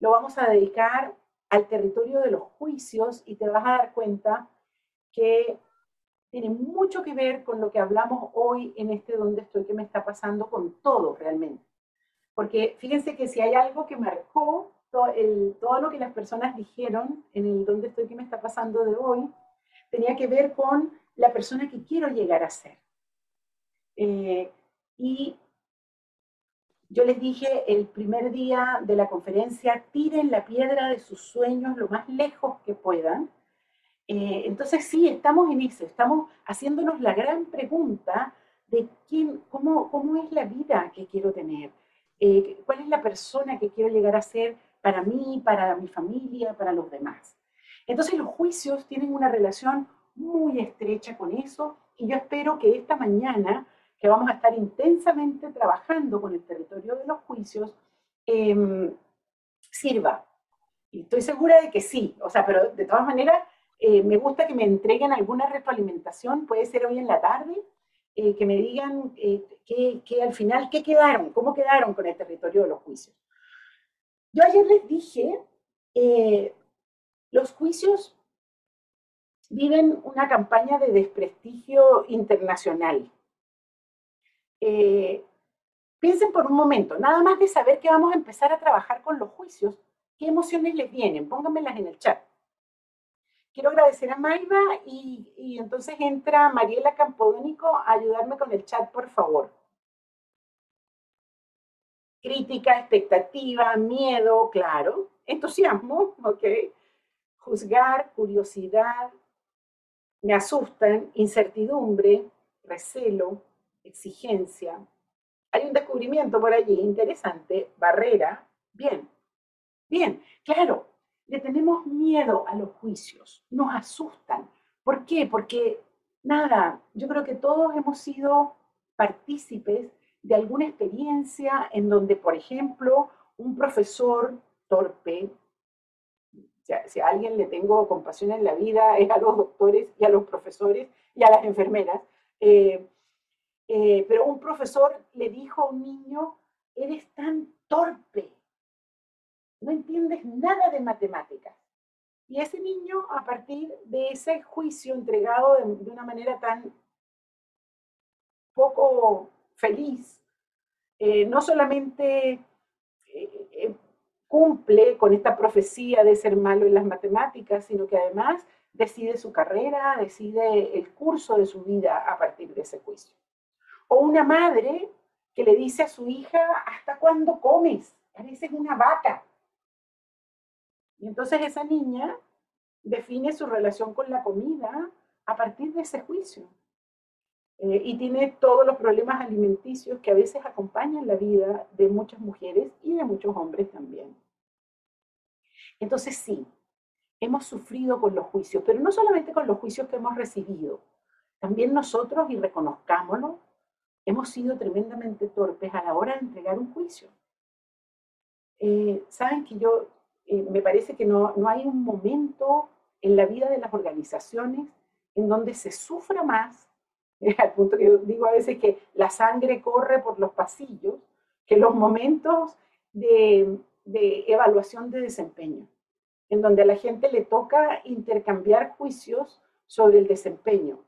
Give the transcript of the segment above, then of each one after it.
lo vamos a dedicar al territorio de los juicios y te vas a dar cuenta que tiene mucho que ver con lo que hablamos hoy en este donde estoy, que me está pasando con todo realmente. Porque fíjense que si hay algo que marcó todo, lo que las personas dijeron en el donde estoy, que me está pasando de hoy, tenía que ver con la persona que quiero llegar a ser. Eh, y yo les dije el primer día de la conferencia, tiren la piedra de sus sueños lo más lejos que puedan. Eh, entonces sí, estamos en eso, estamos haciéndonos la gran pregunta de quién, cómo, cómo es la vida que quiero tener, eh, cuál es la persona que quiero llegar a ser para mí, para mi familia, para los demás. Entonces los juicios tienen una relación muy estrecha con eso y yo espero que esta mañana que vamos a estar intensamente trabajando con el territorio de los juicios, em, sirva. Y estoy segura de que sí, o sea, pero de todas maneras, eh, me gusta que me entreguen alguna retroalimentación, puede ser hoy en la tarde, eh, que me digan eh, que, al final, ¿qué quedaron? ¿Cómo quedaron con el territorio de los juicios? Yo ayer les dije, los juicios viven una campaña de desprestigio internacional. Eh, piensen por un momento, nada más de saber que vamos a empezar a trabajar con los juicios, ¿qué emociones les vienen? Pónganmelas en el chat. Quiero agradecer a Maiva y, y entonces entra Mariela Campodónico a ayudarme con el chat, por favor. Crítica, expectativa, miedo, claro. Entusiasmo, ok. Juzgar, curiosidad, me asustan, incertidumbre, recelo, exigencia. Hay un descubrimiento por allí interesante, barrera. Bien, bien, claro, le tenemos miedo a los juicios, nos asustan. ¿Por qué? Porque, nada, yo creo que todos hemos sido partícipes de alguna experiencia en donde, por ejemplo, un profesor torpe, si a alguien le tengo compasión en la vida, es a los doctores y a los profesores y a las enfermeras, eh, eh, pero un profesor le dijo a un niño, eres tan torpe, no entiendes nada de matemáticas. Y ese niño, a partir de ese juicio entregado de, una manera tan poco feliz, eh, no solamente eh, cumple con esta profecía de ser malo en las matemáticas, sino que además decide su carrera, decide el curso de su vida a partir de ese juicio. O una madre que le dice a su hija, ¿hasta cuándo comes? Pareces una vaca. Y entonces esa niña define su relación con la comida a partir de ese juicio. Eh, y tiene todos los problemas alimenticios que a veces acompañan la vida de muchas mujeres y de muchos hombres también. Entonces sí, hemos sufrido con los juicios, pero no solamente con los juicios que hemos recibido, también nosotros, y reconozcámoslo, hemos sido tremendamente torpes a la hora de entregar un juicio. Eh, Saben que yo, eh, me parece que no, no hay un momento en la vida de las organizaciones en donde se sufra más, al punto que yo digo a veces que la sangre corre por los pasillos, que los momentos de, de evaluación de desempeño, en donde a la gente le toca intercambiar juicios sobre el desempeño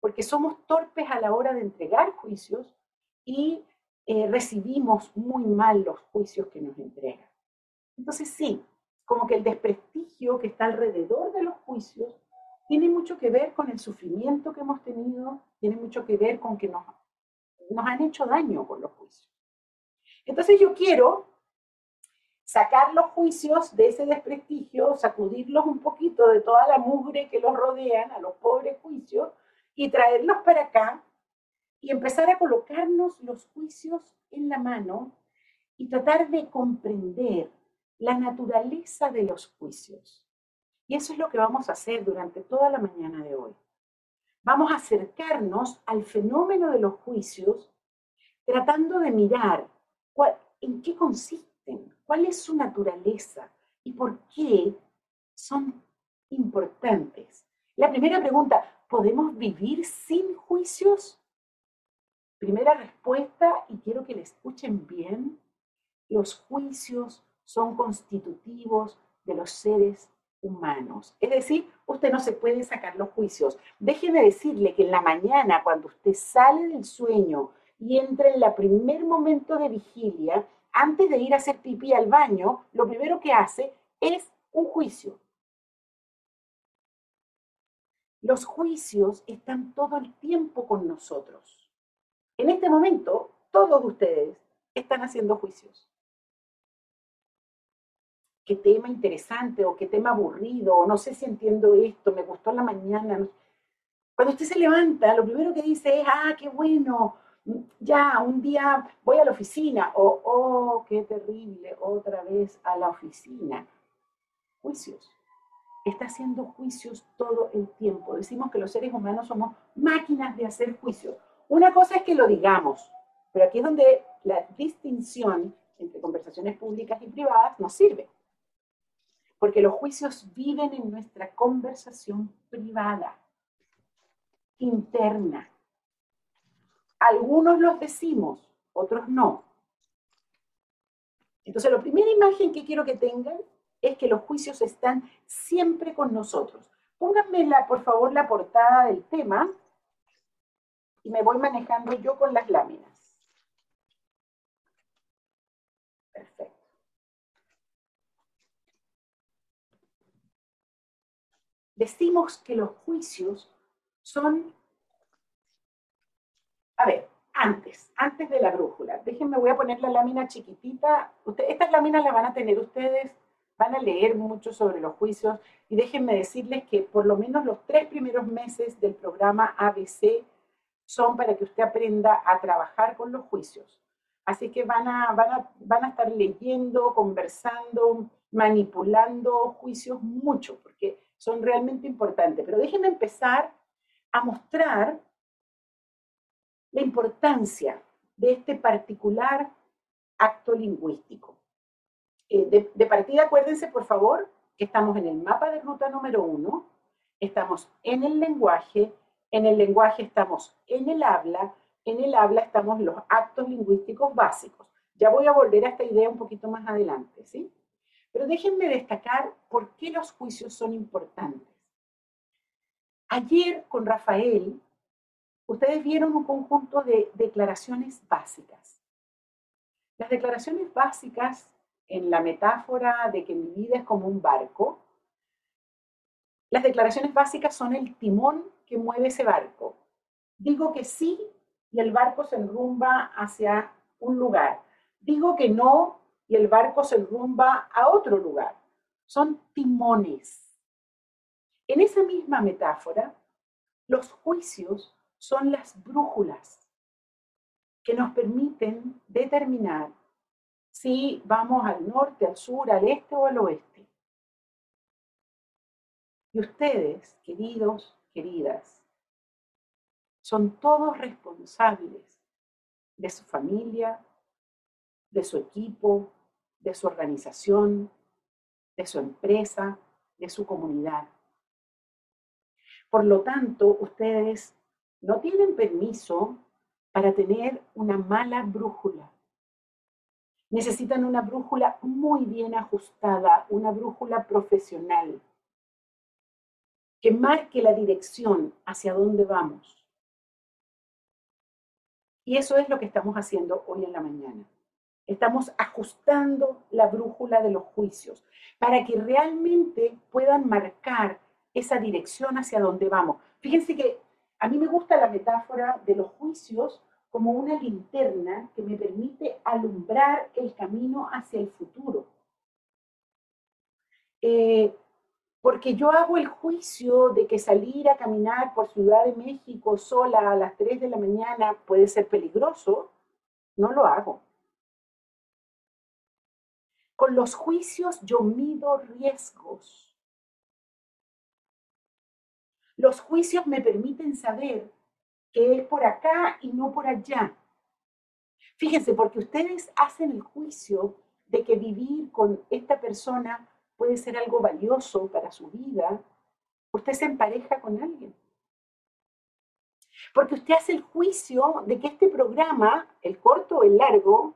porque somos torpes a la hora de entregar juicios y eh, recibimos muy mal los juicios que nos entregan. Entonces sí, como que el desprestigio que está alrededor de los juicios tiene mucho que ver con el sufrimiento que hemos tenido, tiene mucho que ver con que nos, nos han hecho daño con los juicios. Entonces yo quiero sacar los juicios de ese desprestigio, sacudirlos un poquito de toda la mugre que los rodean, a los pobres juicios, y traerlos para acá y empezar a colocarnos los juicios en la mano y tratar de comprender la naturaleza de los juicios. Y eso es lo que vamos a hacer durante toda la mañana de hoy. Vamos a acercarnos al fenómeno de los juicios tratando de mirar en qué consisten, cuál es su naturaleza y por qué son importantes. La primera pregunta, ¿Podemos vivir sin juicios? Primera respuesta, y quiero que le escuchen bien, los juicios son constitutivos de los seres humanos. Es decir, usted no se puede sacar los juicios. Déjeme decirle que en la mañana, cuando usted sale del sueño y entra en el primer momento de vigilia, antes de ir a hacer pipí al baño, lo primero que hace es un juicio. Los juicios están todo el tiempo con nosotros. En este momento, todos ustedes están haciendo juicios qué tema interesante o qué tema aburrido, o no sé si entiendo esto, me gustó la mañana. Cuando usted se levanta, lo primero que dice es, ah, qué bueno, ya, un día voy a la oficina, o, oh, qué terrible, otra vez a la oficina. Juicios. Está haciendo juicios todo el tiempo. Decimos que los seres humanos somos máquinas de hacer juicios. Una cosa es que lo digamos, pero aquí es donde la distinción entre conversaciones públicas y privadas nos sirve porque los juicios viven en nuestra conversación privada, interna. Algunos los decimos, otros no. Entonces, la primera imagen que quiero que tengan es que los juicios están siempre con nosotros. Pónganme, la, por favor, la portada del tema y me voy manejando yo con las láminas. decimos que los juicios son, a ver, antes, antes de la brújula. Déjenme, voy a poner la lámina chiquitita. estas láminas las van a tener ustedes, van a leer mucho sobre los juicios y déjenme decirles que por lo menos los tres primeros meses del programa ABC son para que usted aprenda a trabajar con los juicios. Así que van a, van a, van a estar leyendo, conversando, manipulando juicios mucho, porque son realmente importantes. Pero déjenme empezar a mostrar la importancia de este particular acto lingüístico. Eh, de, de, partida, acuérdense, por favor, que estamos en el mapa de ruta número uno, estamos en el lenguaje, en el lenguaje estamos en el habla, en el habla estamos los actos lingüísticos básicos. Ya voy a volver a esta idea un poquito más adelante, ¿sí? Pero déjenme destacar por qué los juicios son importantes. Ayer con Rafael, ustedes vieron un conjunto de declaraciones básicas. Las declaraciones básicas, en la metáfora de que mi vida es como un barco, las declaraciones básicas son el timón que mueve ese barco. Digo que sí y el barco se enrumba hacia un lugar. Digo que no y el barco se rumba a otro lugar. Son timones. En esa misma metáfora, los juicios son las brújulas que nos permiten determinar si vamos al norte, al sur, al este o al oeste. Y ustedes, queridos, queridas, son todos responsables de su familia, de su equipo, de su organización, de su empresa, de su comunidad. Por lo tanto, ustedes no tienen permiso para tener una mala brújula. Necesitan una brújula muy bien ajustada, una brújula profesional, que marque la dirección hacia dónde vamos. Y eso es lo que estamos haciendo hoy en la mañana. Estamos ajustando la brújula de los juicios para que realmente puedan marcar esa dirección hacia donde vamos. Fíjense que a mí me gusta la metáfora de los juicios como una linterna que me permite alumbrar el camino hacia el futuro. Eh, porque yo hago el juicio de que salir a caminar por Ciudad de México sola a las 3 de la mañana puede ser peligroso, no lo hago. Con los juicios yo mido riesgos. Los juicios me permiten saber que es por acá y no por allá. Fíjense, porque ustedes hacen el juicio de que vivir con esta persona puede ser algo valioso para su vida, usted se empareja con alguien. Porque usted hace el juicio de que este programa, el corto o el largo,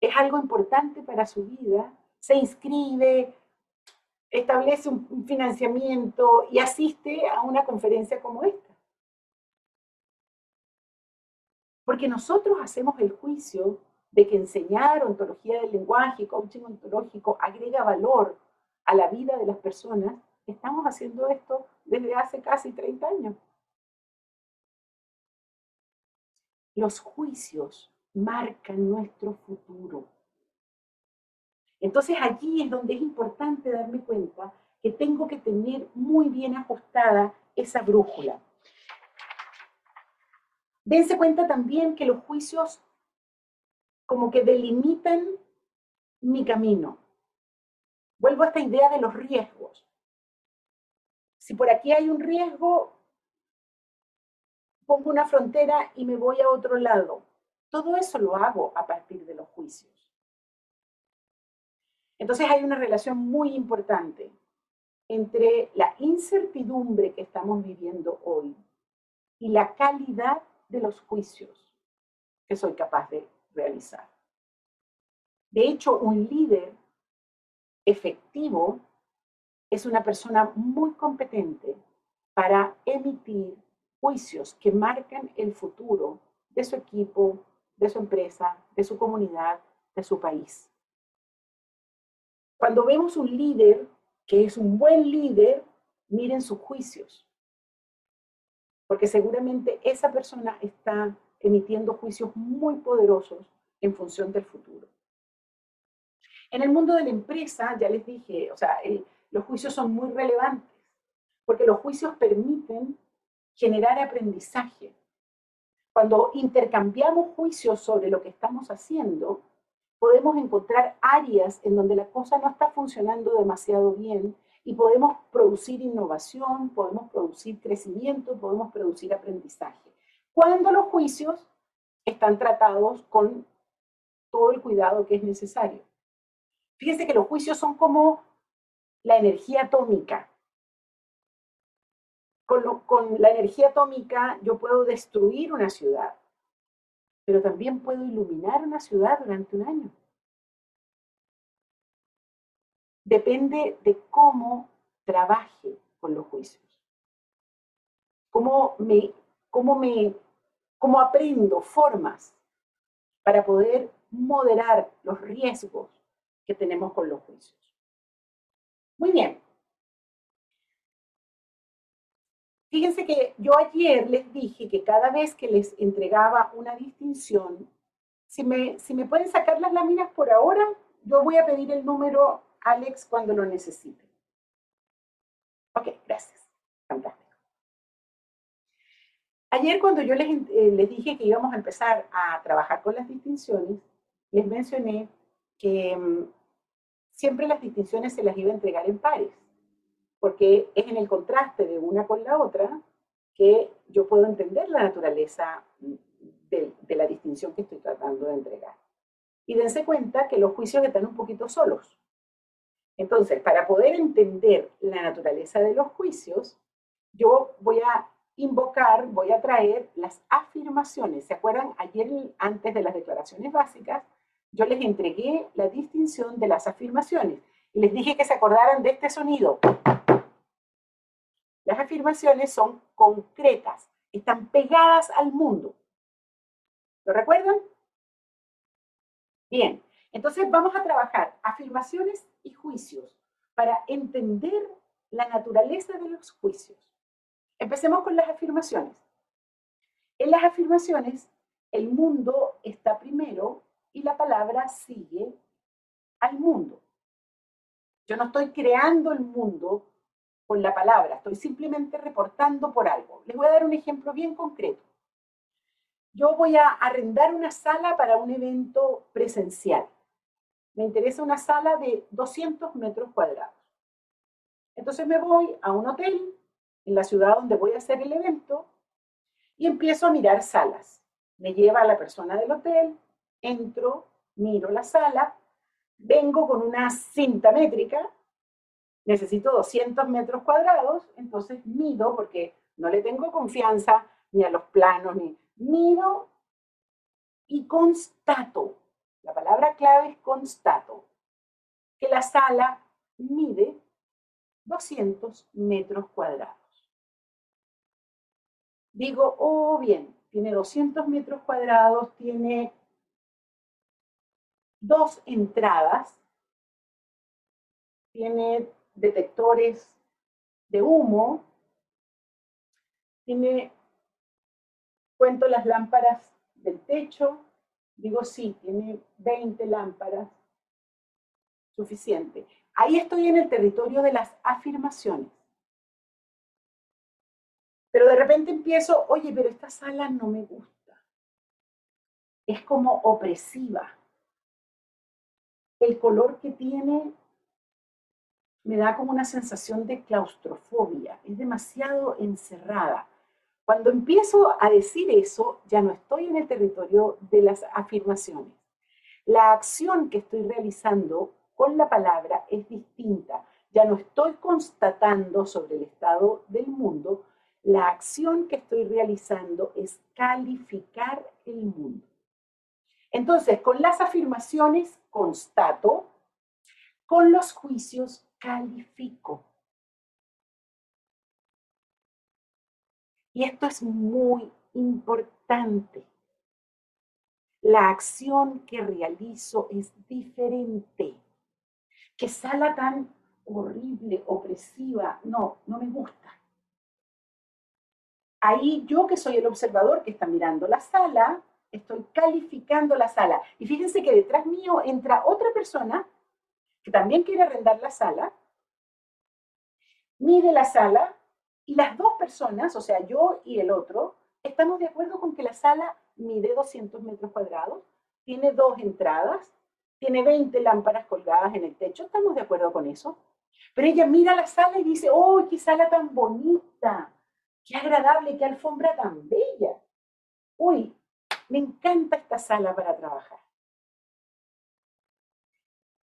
es algo importante para su vida se inscribe, establece un financiamiento y asiste a una conferencia como esta. Porque nosotros hacemos el juicio de que enseñar ontología del lenguaje, coaching ontológico, agrega valor a la vida de las personas, estamos haciendo esto desde hace casi 30 años. Los juicios marcan nuestro futuro. Entonces allí es donde es importante darme cuenta que tengo que tener muy bien ajustada esa brújula. Dense cuenta también que los juicios como que delimitan mi camino. Vuelvo a esta idea de los riesgos. Si por aquí hay un riesgo, pongo una frontera y me voy a otro lado. Todo eso lo hago a partir de los juicios. Entonces hay una relación muy importante entre la incertidumbre que estamos viviendo hoy y la calidad de los juicios que soy capaz de realizar. De hecho, un líder efectivo es una persona muy competente para emitir juicios que marcan el futuro de su equipo, de su empresa, de su comunidad, de su país. Cuando vemos un líder que es un buen líder, miren sus juicios, porque seguramente esa persona está emitiendo juicios muy poderosos en función del futuro. En el mundo de la empresa, ya les dije, o sea, los juicios son muy relevantes, porque los juicios permiten generar aprendizaje. Cuando intercambiamos juicios sobre lo que estamos haciendo, podemos encontrar áreas en donde la cosa no está funcionando demasiado bien y podemos producir innovación, podemos producir crecimiento, podemos producir aprendizaje. Cuando los juicios están tratados con todo el cuidado que es necesario. Fíjense que los juicios son como la energía atómica. Con, con, la energía atómica yo puedo destruir una ciudad, pero también puedo iluminar una ciudad durante un año. Depende de cómo trabaje con los juicios. Cómo me, cómo me, cómo aprendo formas para poder moderar los riesgos que tenemos con los juicios. Muy bien. Fíjense que yo ayer les dije que cada vez que les entregaba una distinción, si me, si me pueden sacar las láminas por ahora, yo voy a pedir el número Alex cuando lo necesite. Ok, gracias. Fantástico. Ayer cuando yo les, eh, les dije que íbamos a empezar a trabajar con las distinciones, les mencioné que mm, siempre las distinciones se las iba a entregar en pares, porque es en el contraste de una con la otra que yo puedo entender la naturaleza mm, de, de la distinción que estoy tratando de entregar. Y dense cuenta que los juicios están un poquito solos. Entonces, para poder entender la naturaleza de los juicios, yo voy a invocar, voy a traer las afirmaciones. ¿Se acuerdan? Ayer, antes de las declaraciones básicas, yo les entregué la distinción de las afirmaciones y les dije que se acordaran de este sonido. Las afirmaciones son concretas, están pegadas al mundo. ¿Lo recuerdan? Bien, entonces vamos a trabajar afirmaciones y juicios para entender la naturaleza de los juicios. Empecemos con las afirmaciones. En las afirmaciones, el mundo está primero y la palabra sigue al mundo. Yo no estoy creando el mundo con la palabra, estoy simplemente reportando por algo. Les voy a dar un ejemplo bien concreto. Yo voy a arrendar una sala para un evento presencial. Me interesa una sala de 200 metros cuadrados. Entonces me voy a un hotel en la ciudad donde voy a hacer el evento y empiezo a mirar salas. Me lleva a la persona del hotel, entro, miro la sala, vengo con una cinta métrica, necesito 200 metros cuadrados, entonces mido, porque no le tengo confianza ni a los planos, ni mido y constato. La palabra clave es constato. que la sala mide 200 metros cuadrados. Digo, oh bien, tiene 200 metros cuadrados, tiene dos entradas, tiene detectores de humo, tiene, cuento las lámparas del techo, digo sí, tiene 20 lámparas, suficiente. Ahí estoy en el territorio de las afirmaciones. Pero de repente empiezo, oye, pero esta sala no me gusta. Es como opresiva. El color que tiene me da como una sensación de claustrofobia. Es demasiado encerrada. Cuando empiezo a decir eso, ya no estoy en el territorio de las afirmaciones. La acción que estoy realizando con la palabra es distinta. Ya no estoy constatando sobre el estado del mundo, la acción que estoy realizando es calificar el mundo. Entonces, con las afirmaciones constato, con los juicios califico. Y esto es muy importante. La acción que realizo es diferente que sala tan horrible, opresiva, no, no me gusta. Ahí yo que soy el observador que está mirando la sala, estoy calificando la sala. Y fíjense que detrás mío entra otra persona que también quiere arrendar la sala, mide la sala y las dos personas, o sea, yo y el otro, estamos de acuerdo con que la sala mide 200 metros cuadrados, tiene dos entradas, tiene 20 lámparas colgadas en el techo, ¿estamos de acuerdo con eso? Pero ella mira la sala y dice, ¡oh, qué sala tan bonita! ¡Qué agradable, qué alfombra tan bella! Uy, me encanta esta sala para trabajar.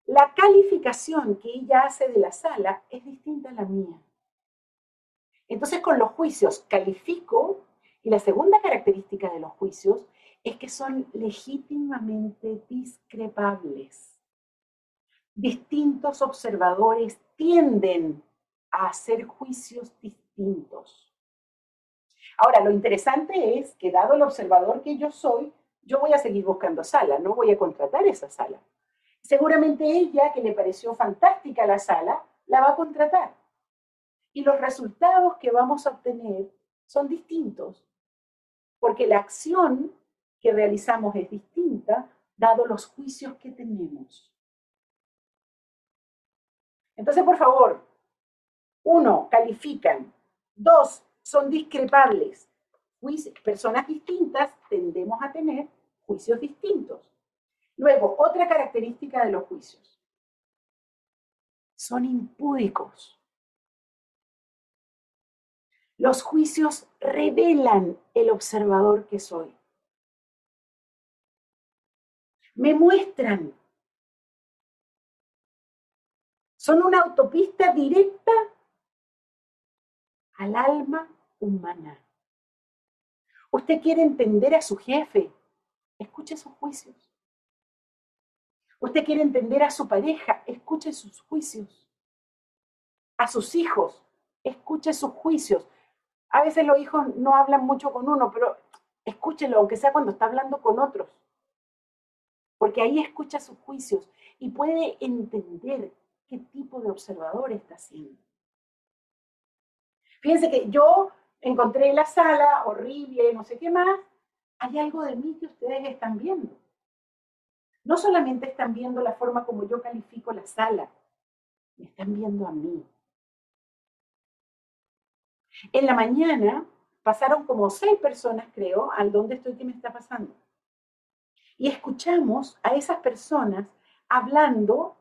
La calificación que ella hace de la sala es distinta a la mía. Entonces, con los juicios califico, y la segunda característica de los juicios es que son legítimamente discrepables. Distintos observadores tienden a hacer juicios distintos. Ahora, lo interesante es que dado el observador que yo soy, yo voy a seguir buscando sala, no voy a contratar esa sala. Seguramente ella, que le pareció fantástica la sala, la va a contratar. Y los resultados que vamos a obtener son distintos, porque la acción que realizamos es distinta, dado los juicios que tenemos. Entonces, por favor, uno, califican. Dos, son discrepables. Personas distintas tendemos a tener juicios distintos. Luego, otra característica de los juicios. Son impúdicos. Los juicios revelan el observador que soy me muestran. Son una autopista directa al alma humana. Usted quiere entender a su jefe, escuche sus juicios. Usted quiere entender a su pareja, escuche sus juicios. A sus hijos, escuche sus juicios. A veces los hijos no hablan mucho con uno, pero escúchelo, aunque sea cuando está hablando con otros porque ahí escucha sus juicios y puede entender qué tipo de observador está siendo. Fíjense que yo encontré la sala horrible, no sé qué más, hay algo de mí que ustedes están viendo. No solamente están viendo la forma como yo califico la sala, me están viendo a mí. En la mañana pasaron como seis personas, creo, al dónde estoy, qué me está pasando y escuchamos a esas personas hablando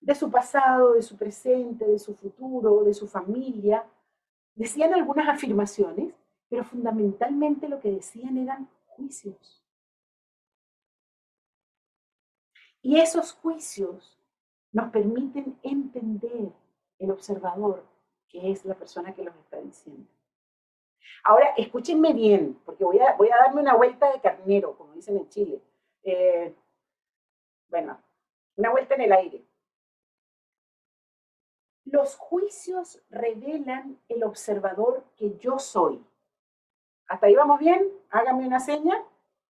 de su pasado, de su presente, de su futuro, de su familia. Decían algunas afirmaciones, pero fundamentalmente lo que decían eran juicios. Y esos juicios nos permiten entender el observador, que es la persona que los está diciendo. Ahora, escúchenme bien, porque voy a, voy a darme una vuelta de carnero, como dicen en Chile. Eh, bueno, una vuelta en el aire. Los juicios revelan el observador que yo soy. ¿Hasta ahí vamos bien? Hágame una seña.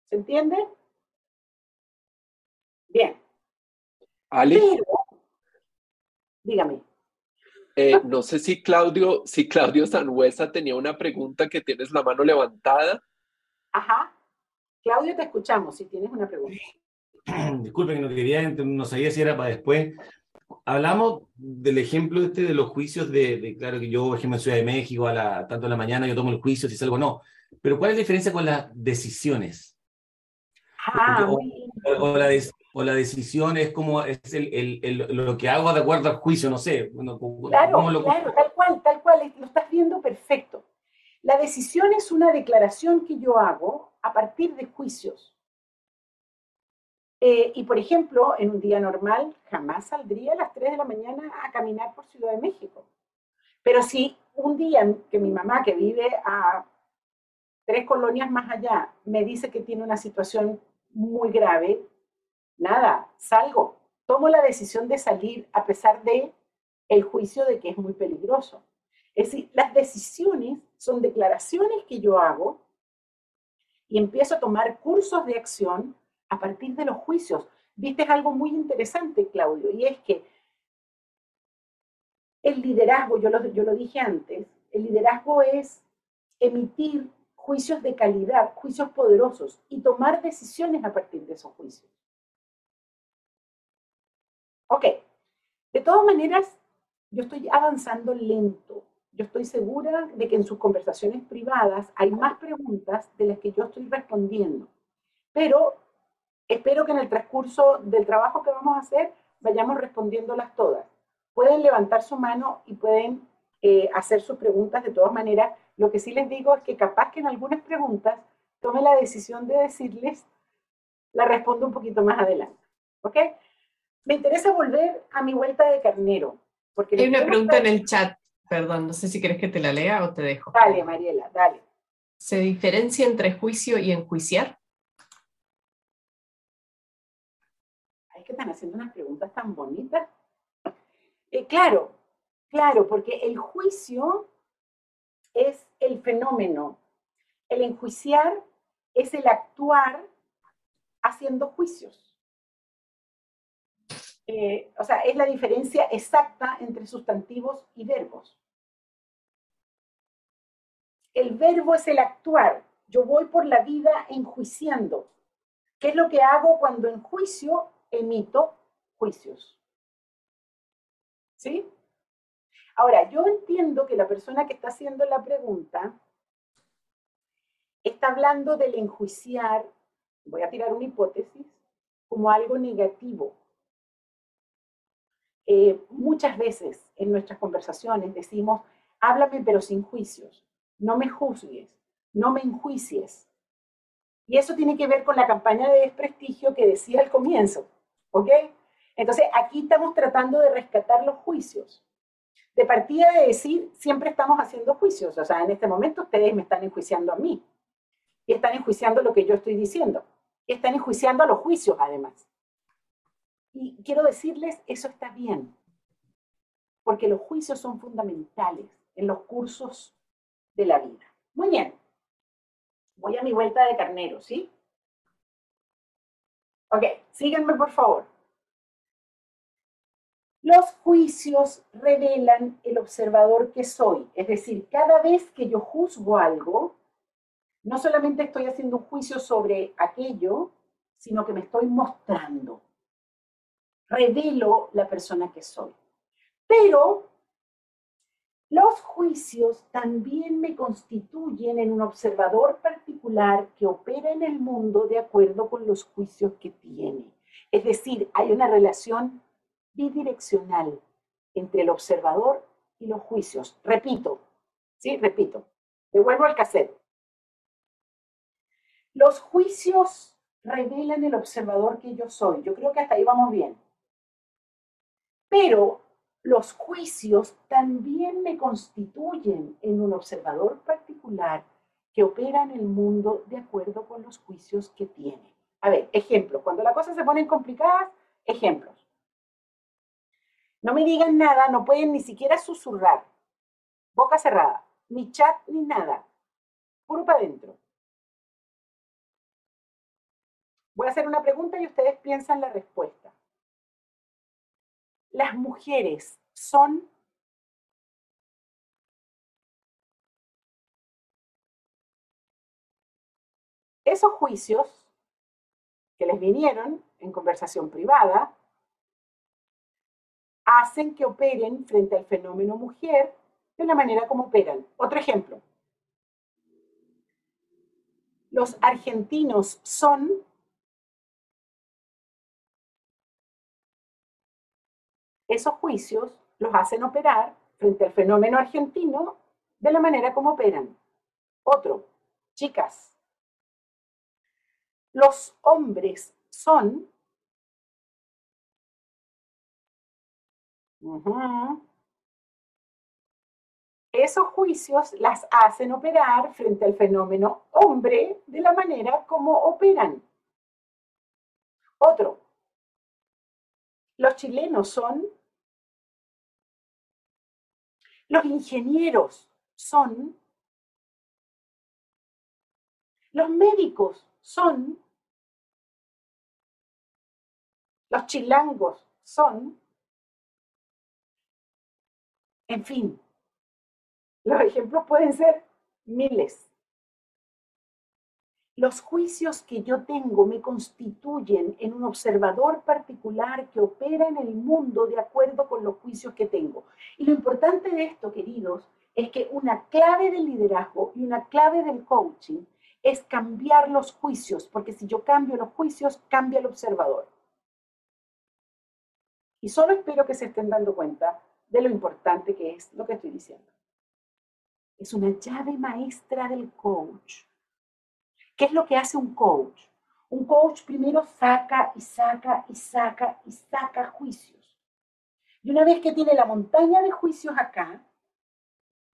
¿Se entiende? Bien. Ale. dígame. Eh, no sé si Claudio, si Claudio Sanhuesa tenía una pregunta que tienes la mano levantada. Ajá. Claudio, te escuchamos si tienes una pregunta. Disculpe que no quería, no sabía si era para después. Hablamos del ejemplo este de los juicios de, claro que yo, por ejemplo, en Ciudad de México, a la, tanto en la mañana yo tomo el juicio, si salgo o no. Pero ¿cuál es la diferencia con las decisiones? Ah, o, la o, la decisión es como es el, el, lo que hago de acuerdo al juicio, no sé. claro, claro, tal cual, tal cual, lo estás viendo perfecto. La decisión es una declaración que yo hago a partir de juicios. Eh, y por ejemplo, en un día normal jamás saldría a las 3 de la mañana a caminar por Ciudad de México. Pero si un día que mi mamá, que vive a tres colonias más allá, me dice que tiene una situación muy grave, nada, salgo. Tomo la decisión de salir a pesar de el juicio de que es muy peligroso. Es decir, las decisiones son declaraciones que yo hago y empiezo a tomar cursos de acción a partir de los juicios. Viste algo muy interesante, Claudio, y es que el liderazgo, yo lo, yo lo dije antes, el liderazgo es emitir juicios de calidad, juicios poderosos y tomar decisiones a partir de esos juicios. Ok, de todas maneras, yo estoy avanzando lento. Yo estoy segura de que en sus conversaciones privadas hay más preguntas de las que yo estoy respondiendo. Pero espero que en el transcurso del trabajo que vamos a hacer vayamos respondiéndolas todas. Pueden levantar su mano y pueden eh, hacer sus preguntas de todas maneras. Lo que sí les digo es que capaz que en algunas preguntas tome la decisión de decirles, la respondo un poquito más adelante. ¿Ok? Me interesa volver a mi vuelta de carnero. Porque Hay una pregunta en el chat, perdón, no sé si quieres que te la lea o te dejo. Dale, Mariela, dale. ¿Se diferencia entre juicio y enjuiciar? Ay, que están haciendo unas preguntas tan bonitas. Eh, claro, claro, porque el juicio es el fenómeno. El enjuiciar es el actuar haciendo juicios. Eh, o sea, es la diferencia exacta entre sustantivos y verbos. El verbo es el actuar. Yo voy por la vida enjuiciando. ¿Qué es lo que hago cuando en juicio emito juicios? ¿Sí? Ahora, yo entiendo que la persona que está haciendo la pregunta está hablando del enjuiciar, voy a tirar una hipótesis, como algo negativo. Eh, muchas veces en nuestras conversaciones decimos, háblame pero sin juicios, no me juzgues, no me enjuicies. Y eso tiene que ver con la campaña de desprestigio que decía al comienzo, ¿ok? Entonces, aquí estamos tratando de rescatar los juicios. De partida de decir, siempre estamos haciendo juicios, o sea, en este momento ustedes me están enjuiciando a mí, y están enjuiciando lo que yo estoy diciendo, están enjuiciando a los juicios además. Y quiero decirles, eso está bien, porque los juicios son fundamentales en los cursos de la vida. Muy bien, voy a mi vuelta de carnero, ¿sí? Ok, síganme por favor. Los juicios revelan el observador que soy, es decir, cada vez que yo juzgo algo, no solamente estoy haciendo un juicio sobre aquello, sino que me estoy mostrando revelo la persona que soy. Pero los juicios también me constituyen en un observador particular que opera en el mundo de acuerdo con los juicios que tiene. Es decir, hay una relación bidireccional entre el observador y los juicios. Repito, sí, repito. Devuelvo al cassette. Los juicios revelan el observador que yo soy. Yo creo que hasta ahí vamos bien. Pero los juicios también me constituyen en un observador particular que opera en el mundo de acuerdo con los juicios que tiene. A ver, ejemplo, cuando las cosas se ponen complicadas, ejemplos. No me digan nada, no pueden ni siquiera susurrar. Boca cerrada, ni chat ni nada. Puro para adentro. Voy a hacer una pregunta y ustedes piensan la respuesta. Las mujeres son esos juicios que les vinieron en conversación privada hacen que operen frente al fenómeno mujer de la manera como operan. Otro ejemplo. Los argentinos son esos juicios los hacen operar frente al fenómeno argentino de la manera como operan. Otro, chicas, los hombres son esos juicios las hacen operar frente al fenómeno hombre de la manera como operan. Otro, los chilenos son los ingenieros son, los médicos son, los chilangos son, en fin, los ejemplos pueden ser miles. Los juicios que yo tengo me constituyen en un observador particular que opera en el mundo de acuerdo con los juicios que tengo. Y lo importante de esto, queridos, es que una clave del liderazgo y una clave del coaching es cambiar los juicios, porque si yo cambio los juicios, cambia el observador. Y solo espero que se estén dando cuenta de lo importante que es lo que estoy diciendo. Es una llave maestra del coach ¿Qué es lo que hace un coach? Un coach primero saca y saca y saca y saca juicios. Y una vez que tiene la montaña de juicios acá,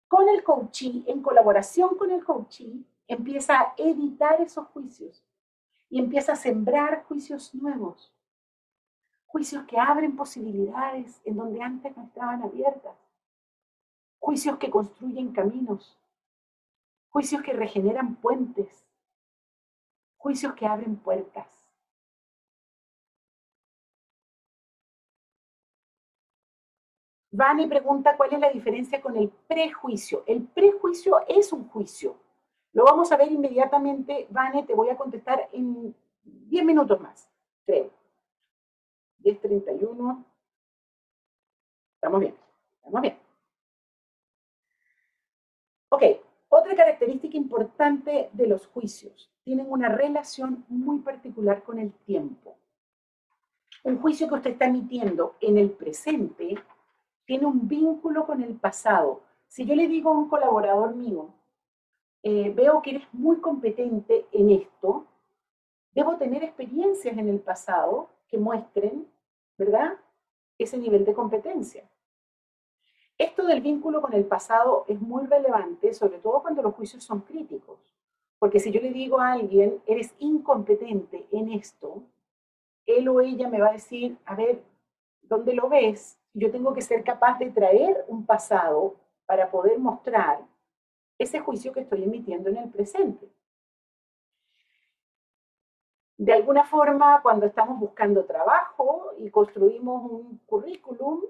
con el coachee, en colaboración con el coachee, empieza a editar esos juicios y empieza a sembrar juicios nuevos. Juicios que abren posibilidades en donde antes no estaban abiertas. Juicios que construyen caminos. Juicios que regeneran puentes juicios que abren puertas. Vani pregunta cuál es la diferencia con el prejuicio. El prejuicio es un juicio. Lo vamos a ver inmediatamente. Vane, te voy a contestar en 10 minutos más, creo. 10.31. Estamos bien, estamos bien. Ok, otra característica importante de los juicios tienen una relación muy particular con el tiempo. Un juicio que usted está emitiendo en el presente tiene un vínculo con el pasado. Si yo le digo a un colaborador mío, eh, veo que eres muy competente en esto, debo tener experiencias en el pasado que muestren, ¿verdad?, ese nivel de competencia. Esto del vínculo con el pasado es muy relevante, sobre todo cuando los juicios son críticos. Porque si yo le digo a alguien, eres incompetente en esto, él o ella me va a decir, a ver, ¿dónde lo ves? Yo tengo que ser capaz de traer un pasado para poder mostrar ese juicio que estoy emitiendo en el presente. De alguna forma, cuando estamos buscando trabajo y construimos un currículum,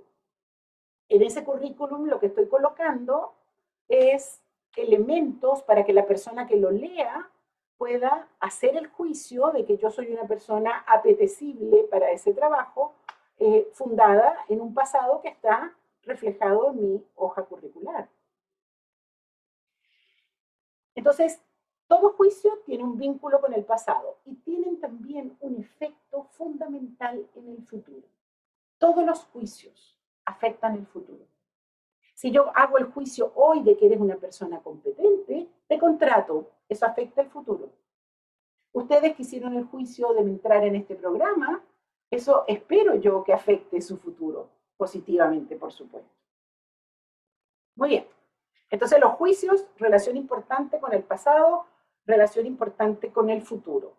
en ese currículum lo que estoy colocando es elementos para que la persona que lo lea pueda hacer el juicio de que yo soy una persona apetecible para ese trabajo, eh, fundada en un pasado que está reflejado en mi hoja curricular. Entonces, todo juicio tiene un vínculo con el pasado y tienen también un efecto fundamental en el futuro. Todos los juicios afectan el futuro. Si yo hago el juicio hoy de que eres una persona competente, te contrato. Eso afecta el futuro. Ustedes que hicieron el juicio de entrar en este programa, eso espero yo que afecte su futuro positivamente, por supuesto. Muy bien. Entonces los juicios, relación importante con el pasado, relación importante con el futuro.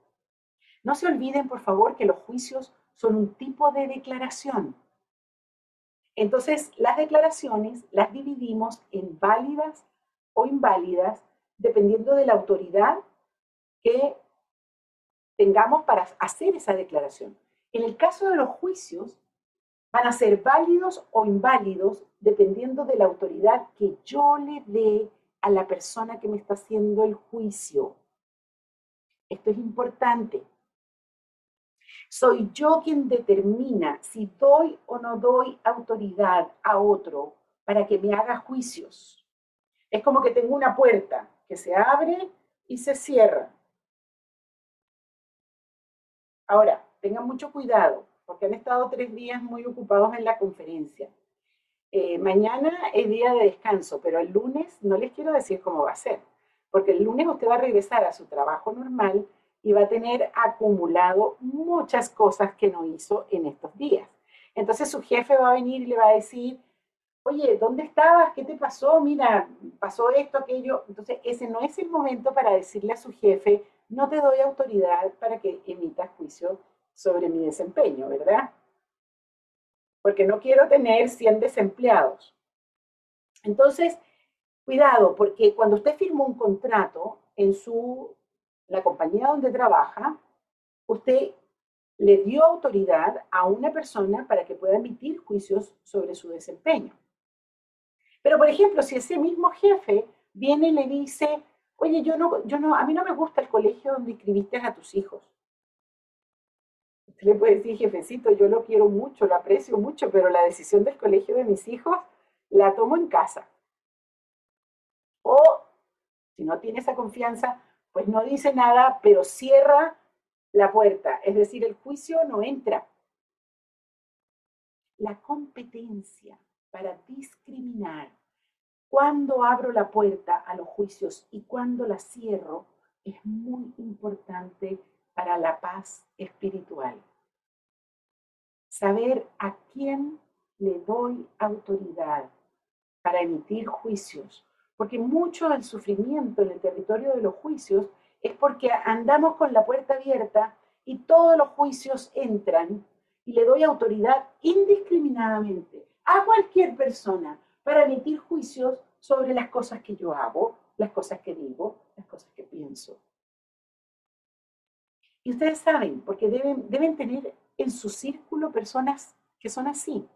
No se olviden, por favor, que los juicios son un tipo de declaración. Entonces, las declaraciones las dividimos en válidas o inválidas dependiendo de la autoridad que tengamos para hacer esa declaración. En el caso de los juicios, van a ser válidos o inválidos dependiendo de la autoridad que yo le dé a la persona que me está haciendo el juicio. Esto es importante. Soy yo quien determina si doy o no doy autoridad a otro para que me haga juicios. Es como que tengo una puerta que se abre y se cierra. Ahora, tengan mucho cuidado, porque han estado tres días muy ocupados en la conferencia. Eh, mañana es día de descanso, pero el lunes no les quiero decir cómo va a ser, porque el lunes usted va a regresar a su trabajo normal y va a tener acumulado muchas cosas que no hizo en estos días. Entonces su jefe va a venir y le va a decir, oye, ¿dónde estabas? ¿Qué te pasó? Mira, pasó esto, aquello. Entonces ese no es el momento para decirle a su jefe, no te doy autoridad para que emitas juicio sobre mi desempeño, ¿verdad? Porque no quiero tener 100 desempleados. Entonces, cuidado, porque cuando usted firma un contrato en su la compañía donde trabaja, usted le dio autoridad a una persona para que pueda emitir juicios sobre su desempeño. Pero, por ejemplo, si ese mismo jefe viene y le dice, oye, yo no, yo no, a mí no me gusta el colegio donde inscribiste a tus hijos. Usted le puede decir, jefecito, yo lo quiero mucho, lo aprecio mucho, pero la decisión del colegio de mis hijos la tomo en casa. Si no tiene esa confianza, pues no dice nada, pero cierra la puerta, es decir, el juicio no entra. La competencia para discriminar cuando abro la puerta a los juicios y cuando la cierro es muy importante para la paz espiritual. Saber a quién le doy autoridad para emitir juicios porque mucho del sufrimiento en el territorio de los juicios es porque andamos con la puerta abierta y todos los juicios entran y le doy autoridad indiscriminadamente a cualquier persona para emitir juicios sobre las cosas que yo hago, las cosas que digo, las cosas que pienso. Y ustedes saben, porque deben, deben tener en su círculo personas que son así,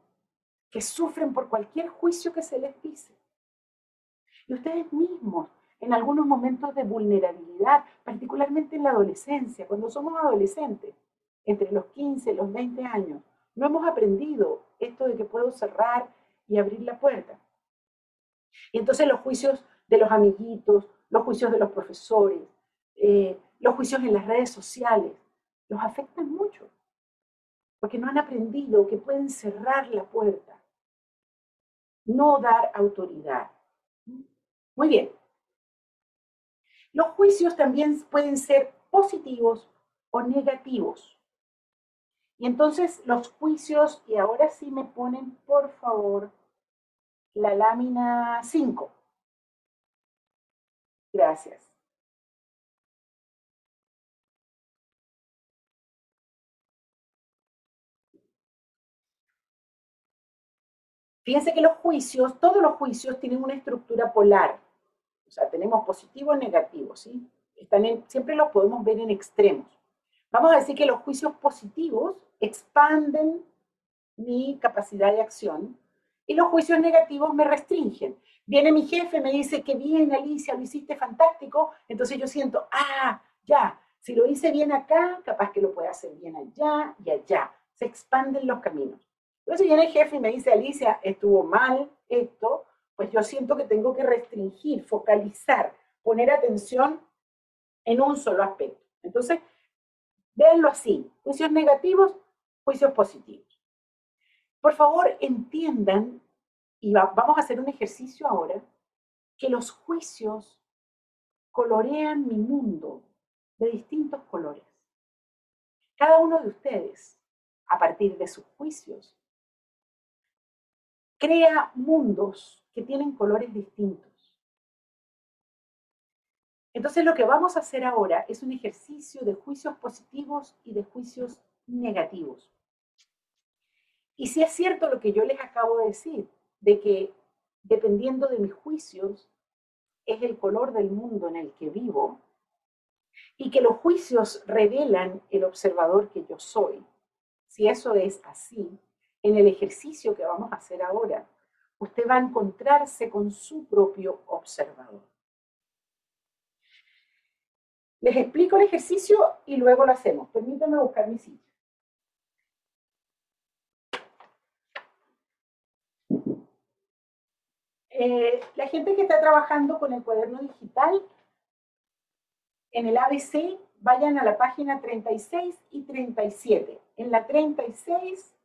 que sufren por cualquier juicio que se les dice. Y ustedes mismos, en algunos momentos de vulnerabilidad, particularmente en la adolescencia, cuando somos adolescentes, entre los 15 y los 20 años, no hemos aprendido esto de que puedo cerrar y abrir la puerta. Y entonces los juicios de los amiguitos, los juicios de los profesores, eh, los juicios en las redes sociales, los afectan mucho, porque no han aprendido que pueden cerrar la puerta, no dar autoridad. Muy bien. Los juicios también pueden ser positivos o negativos. Y entonces los juicios, y ahora sí me ponen, por favor, la lámina 5. Gracias. Fíjense que los juicios, todos los juicios tienen una estructura polar. Sea, tenemos positivo y negativo, ¿sí? Siempre los podemos ver en extremos. Vamos a decir que los juicios positivos expanden mi capacidad de acción y los juicios negativos me restringen. Viene mi jefe, me dice que bien, Alicia, lo hiciste fantástico, entonces yo siento, ah, ya, si lo hice bien acá, capaz que lo pueda hacer bien allá y allá. Se expanden los caminos. Entonces viene el jefe y me dice, Alicia, estuvo mal esto, pues yo siento que tengo que restringir, focalizar, poner atención en un solo aspecto. Entonces, véanlo así, juicios negativos, juicios positivos. Por favor, entiendan, y vamos a hacer un ejercicio ahora, que los juicios colorean mi mundo de distintos colores. Cada uno de ustedes, a partir de sus juicios, crea mundos que tienen colores distintos. Entonces lo que vamos a hacer ahora es un ejercicio de juicios positivos y de juicios negativos. Y si es cierto lo que yo les acabo de decir, de que dependiendo de mis juicios, es el color del mundo en el que vivo, y que los juicios revelan el observador que yo soy. Si eso es así, en el ejercicio que vamos a hacer ahora, usted va a encontrarse con su propio observador. Les explico el ejercicio y luego lo hacemos. Permítanme buscar mi silla. Eh, la gente que está trabajando con el cuaderno digital, en el ABC, vayan a la página 36 y 37. En la 36,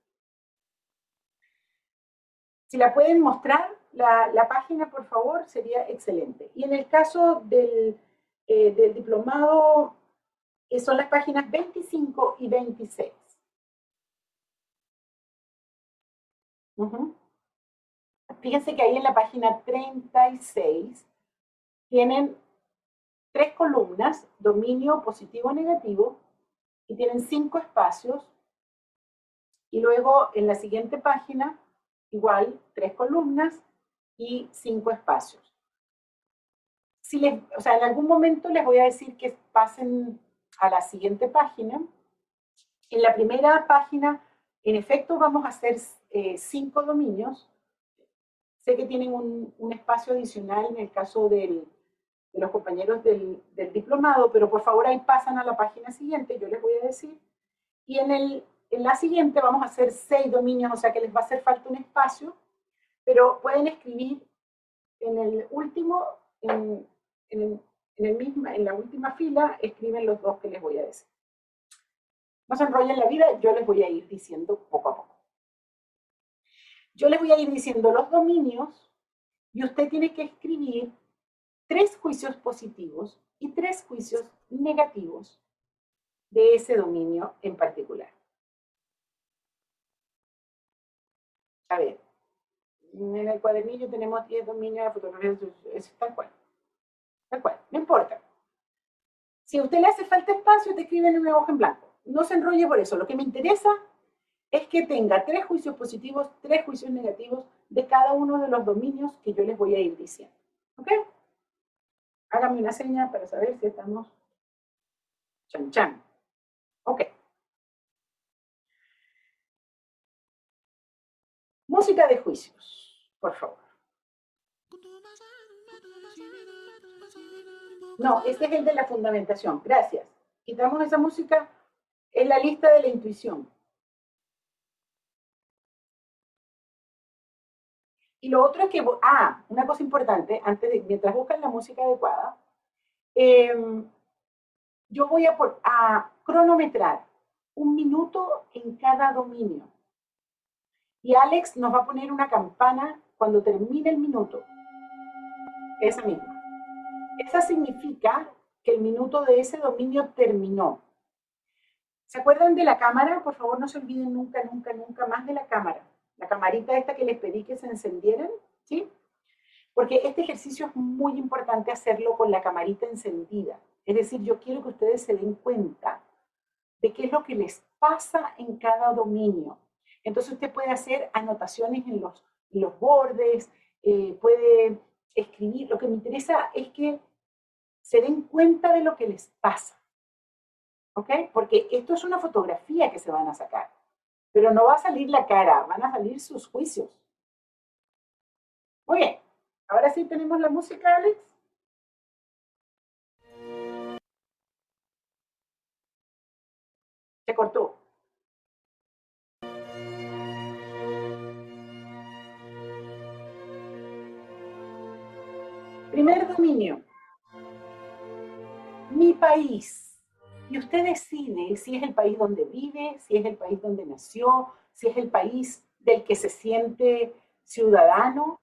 si la pueden mostrar, la, página, por favor, sería excelente. Y en el caso del, eh, del diplomado, eh, son las páginas 25 y 26. Fíjense que ahí en la página 36 tienen tres columnas, dominio positivo negativo, y tienen cinco espacios. Y luego en la siguiente página, igual, tres columnas y cinco espacios. Si les, o sea, en algún momento les voy a decir que pasen a la siguiente página. En la primera página, en efecto, vamos a hacer eh, cinco dominios Sé que tienen un, espacio adicional en el caso de los compañeros del, diplomado, pero por favor ahí pasan a la página siguiente, yo les voy a decir. Y en, el, en la siguiente vamos a hacer seis dominios, o sea que les va a hacer falta un espacio, pero pueden escribir en el último, en, el misma, en la última fila, escriben los dos que les voy a decir. No se enrollen la vida, yo les voy a ir diciendo poco a poco. Yo le voy a ir diciendo los dominios y usted tiene que escribir tres juicios positivos y tres juicios negativos de ese dominio en particular. A ver, en el cuadernillo tenemos 10 dominios de fotografía, es tal cual. Tal cual, no importa. Si a usted le hace falta espacio, te escriben en una hoja en blanco. No se enrolle por eso. Lo que me interesa es que tenga tres juicios positivos, tres juicios negativos de cada uno de los dominios que yo les voy a ir diciendo. ¿Ok? Hágame una seña para saber si estamos chan chan. Ok. Música de juicios, por favor. No, este es el de la fundamentación. Gracias. Quitamos esa música en la lista de la intuición. Y lo otro es que, ah, una cosa importante, antes de, mientras buscan la música adecuada, em, yo voy a, a cronometrar un minuto en cada dominio. Y Alex nos va a poner una campana cuando termine el minuto. Esa misma. Esa significa que el minuto de ese dominio terminó. ¿Se acuerdan de la cámara? Por favor, no se olviden nunca, nunca, nunca más de la cámara la camarita esta que les pedí que se encendieran, ¿sí? Porque este ejercicio es muy importante hacerlo con la camarita encendida. Es decir, yo quiero que ustedes se den cuenta de qué es lo que les pasa en cada dominio. Entonces usted puede hacer anotaciones en los, los bordes, eh, puede escribir. Lo que me interesa es que se den cuenta de lo que les pasa. ¿Ok? Porque esto es una fotografía que se van a sacar. Pero no va a salir la cara, van a salir sus juicios. Muy bien, ahora sí tenemos la música, Alex. Decide si es el país donde vive, si es el país donde nació, si es el país del que se siente ciudadano.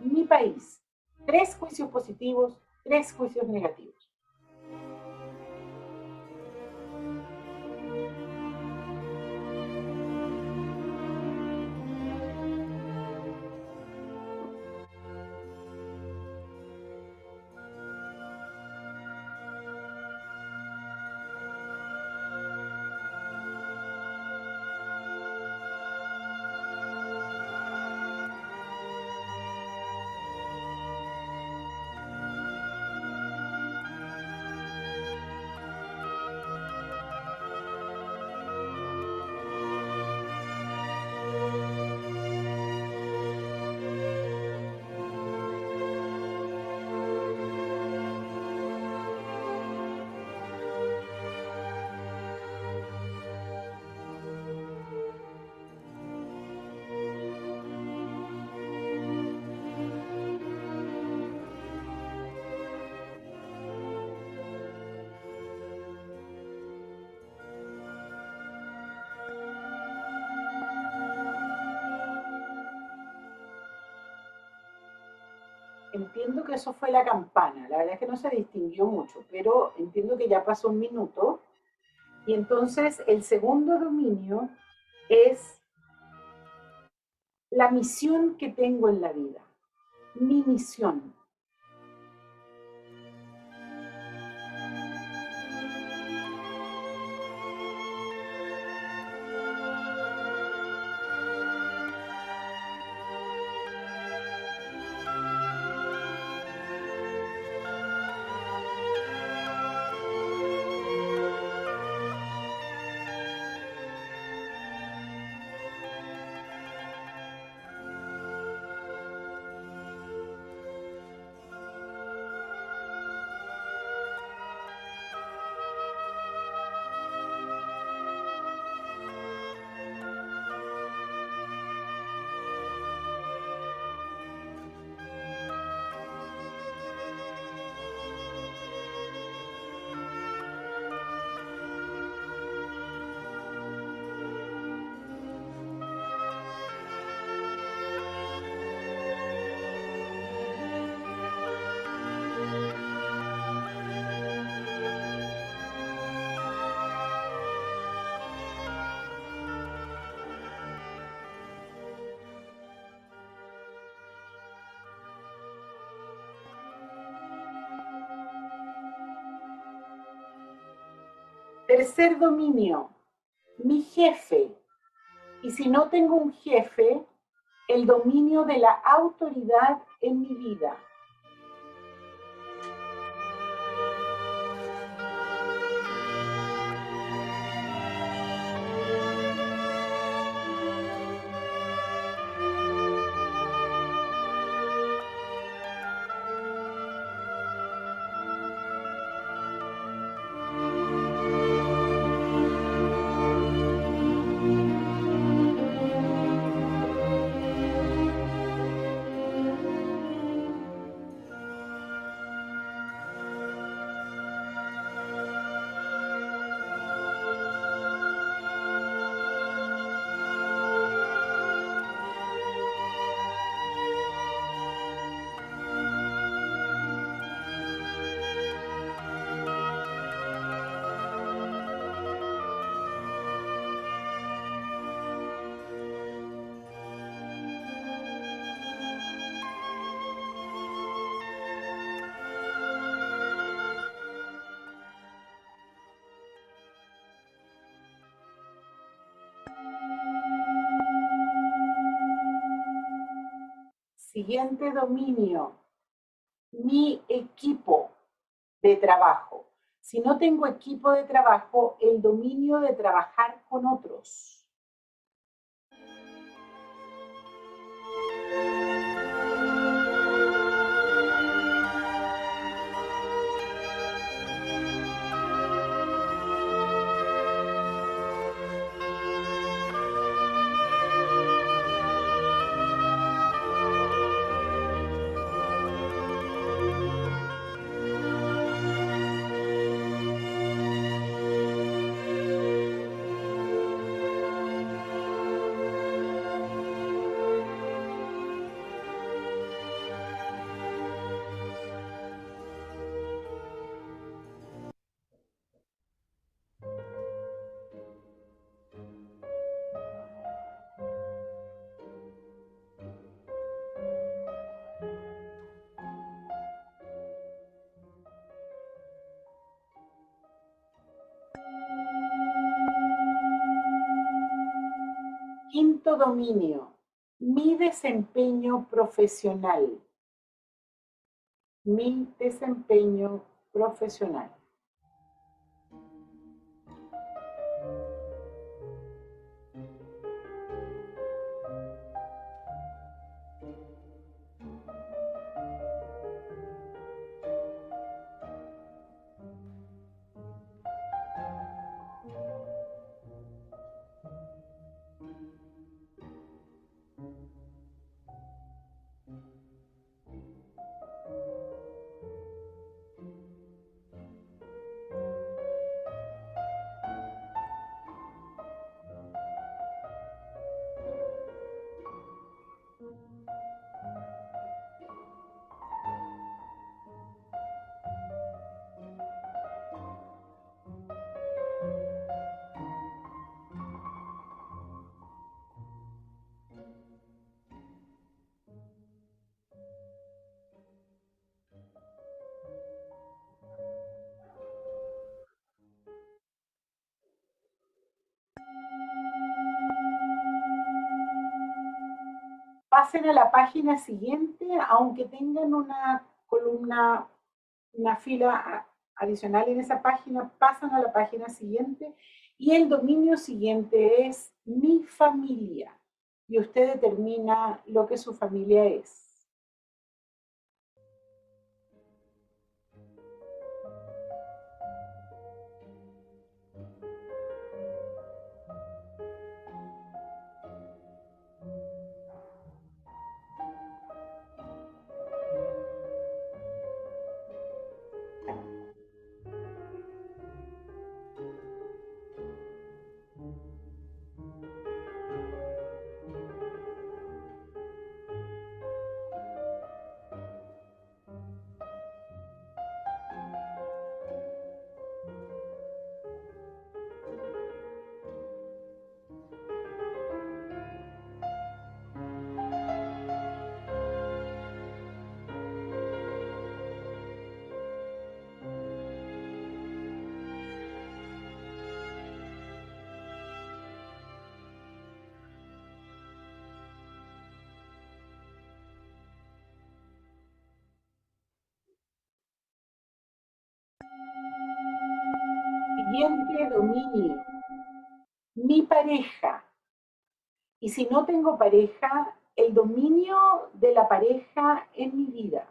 Mi país. Tres juicios positivos, tres juicios negativos. Entiendo que eso fue la campana. La verdad es que no se distinguió mucho, pero entiendo que ya pasó un minuto. Y entonces el segundo dominio es la misión que tengo en la vida, mi misión. Tercer dominio, mi jefe. Y si no tengo un jefe, el dominio de la autoridad en mi vida. Siguiente dominio, mi equipo de trabajo. Si no tengo equipo de trabajo, el dominio de trabajar con otros. Dominio, mi desempeño profesional. Mi desempeño profesional. Pasen a la página siguiente, aunque tengan una columna, una fila adicional en esa página, pasan a la página siguiente y el dominio siguiente es mi familia y usted determina lo que su familia es. Siguiente dominio. Mi pareja. Y si no tengo pareja, el dominio de la pareja en mi vida.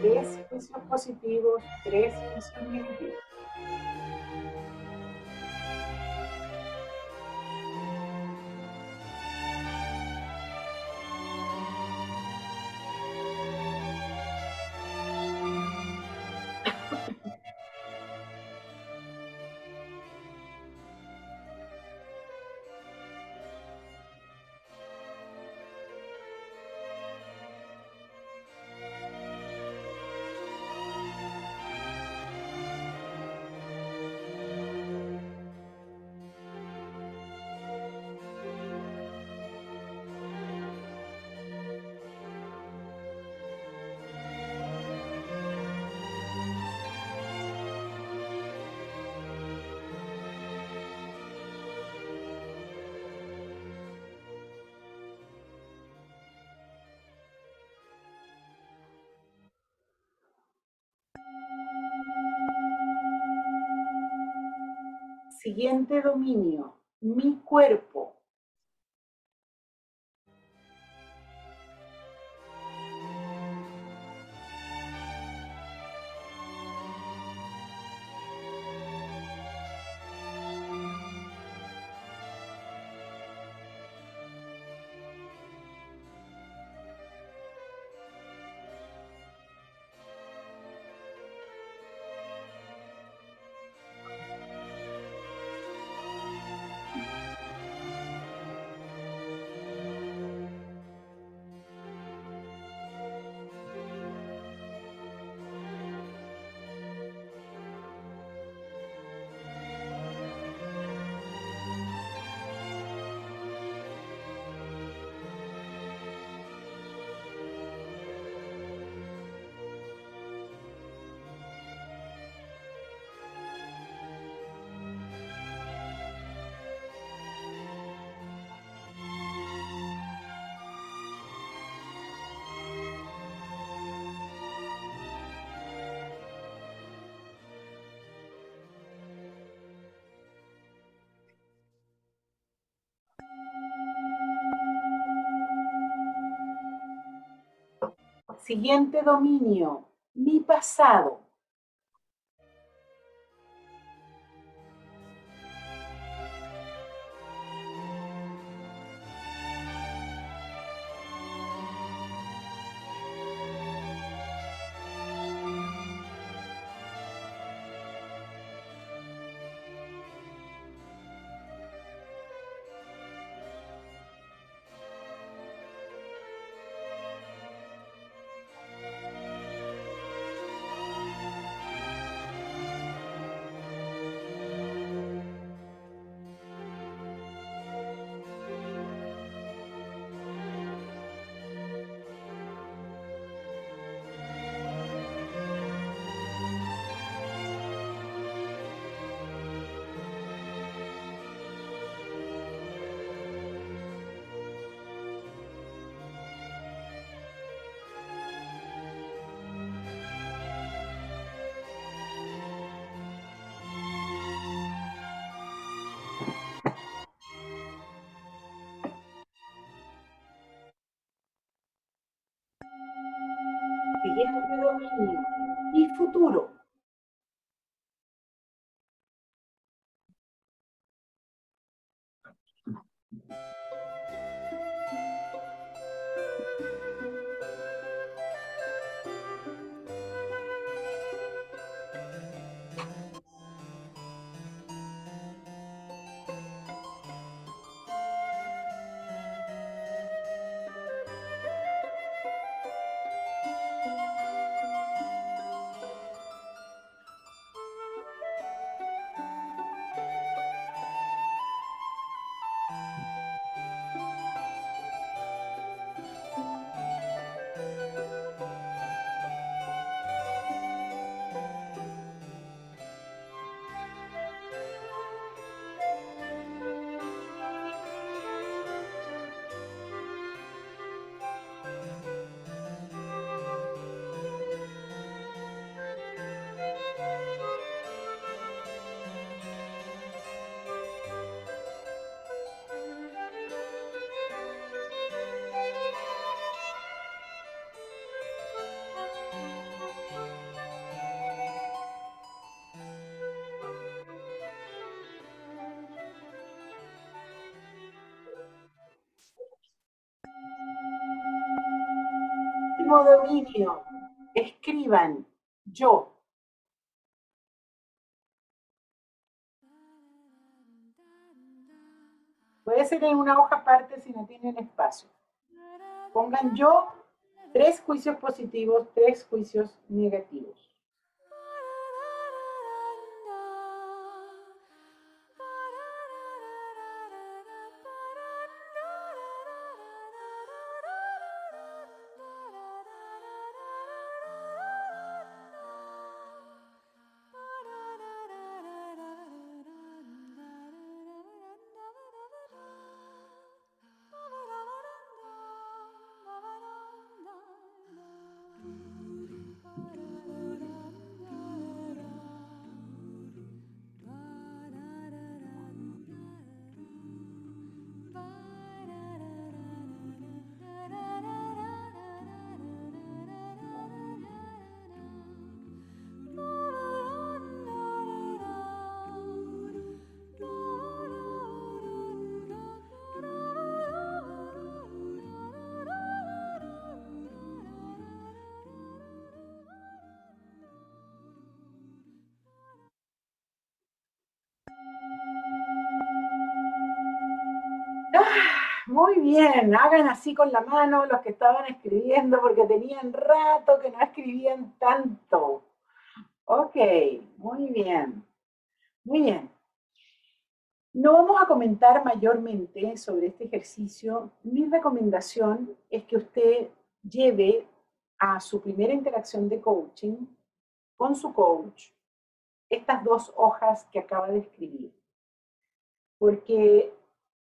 Tres juicios positivos, tres juicios negativos. Siguiente dominio, mi cuerpo. Siguiente dominio, mi pasado. Entre dominio y futuro. Dominio. Escriban yo. Puede ser en una hoja aparte si no tienen espacio. Pongan yo tres juicios positivos, tres juicios negativos. Muy bien, hagan así con la mano los que estaban escribiendo porque tenían rato que no escribían tanto. Ok, muy bien. Muy bien. No vamos a comentar mayormente sobre este ejercicio. Mi recomendación es que usted lleve a su primera interacción de coaching con su coach estas dos hojas que acaba de escribir. Porque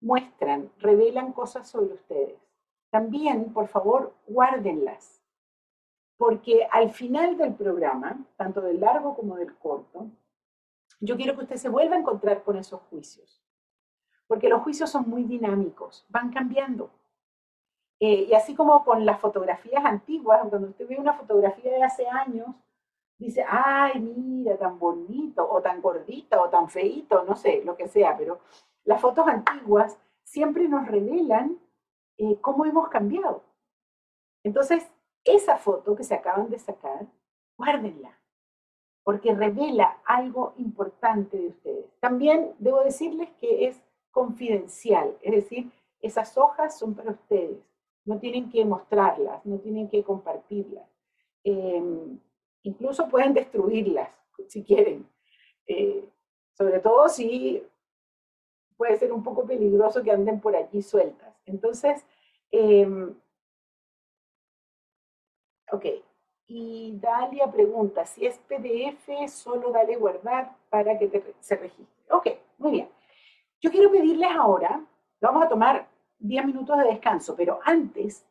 muestran, revelan cosas sobre ustedes. También, por favor, guárdenlas, porque al final del programa, tanto del largo como del corto, yo quiero que usted se vuelva a encontrar con esos juicios, porque los juicios son muy dinámicos, van cambiando. Eh, y así como con las fotografías antiguas, cuando usted ve una fotografía de hace años, dice, ay, mira, tan bonito, o tan gordito, o tan feito, no sé, lo que sea, pero las fotos antiguas siempre nos revelan eh, cómo hemos cambiado. Entonces, esa foto que se acaban de sacar, guárdenla, porque revela algo importante de ustedes. También debo decirles que es confidencial, es decir, esas hojas son para ustedes, no tienen que mostrarlas, no tienen que compartirlas. Em, incluso pueden destruirlas si quieren, eh, sobre todo si puede ser un poco peligroso que anden por allí sueltas. Entonces, em, ok. Y Dalia pregunta, si es PDF, solo dale guardar para que se registre. Ok, muy bien. Yo quiero pedirles ahora, vamos a tomar 10 minutos de descanso, pero antes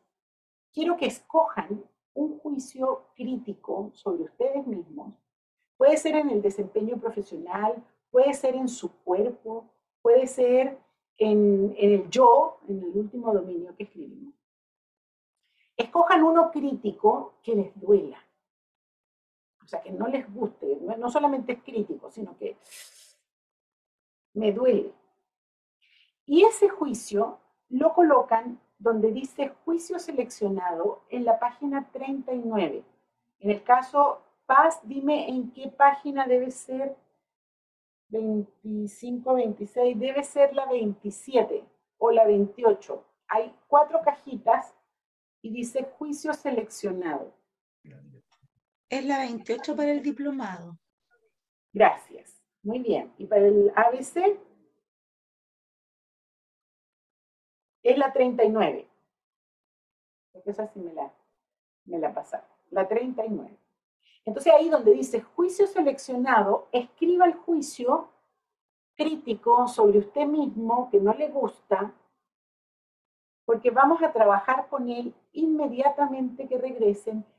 quiero que escojan un juicio crítico sobre ustedes mismos. Puede ser en el desempeño profesional, puede ser en su cuerpo, puede ser en, el yo, en el último dominio que escribimos. Escojan uno crítico que les duela, sea, que no les guste, no solamente es crítico, sino que me duele. Y ese juicio lo colocan donde dice juicio seleccionado en la página 39. En el caso Paz, dime en qué página debe ser 25, 26, debe ser la 27 o la 28. Hay cuatro cajitas y dice juicio seleccionado. Es la 28 para el diplomado. Gracias. Muy bien. ¿Y para el ABC? Es la 39. Porque esa sí me la, me la pasaron. La 39. Entonces ahí donde dice juicio seleccionado, escriba el juicio crítico sobre usted mismo que no le gusta, porque vamos a trabajar con él inmediatamente que regresen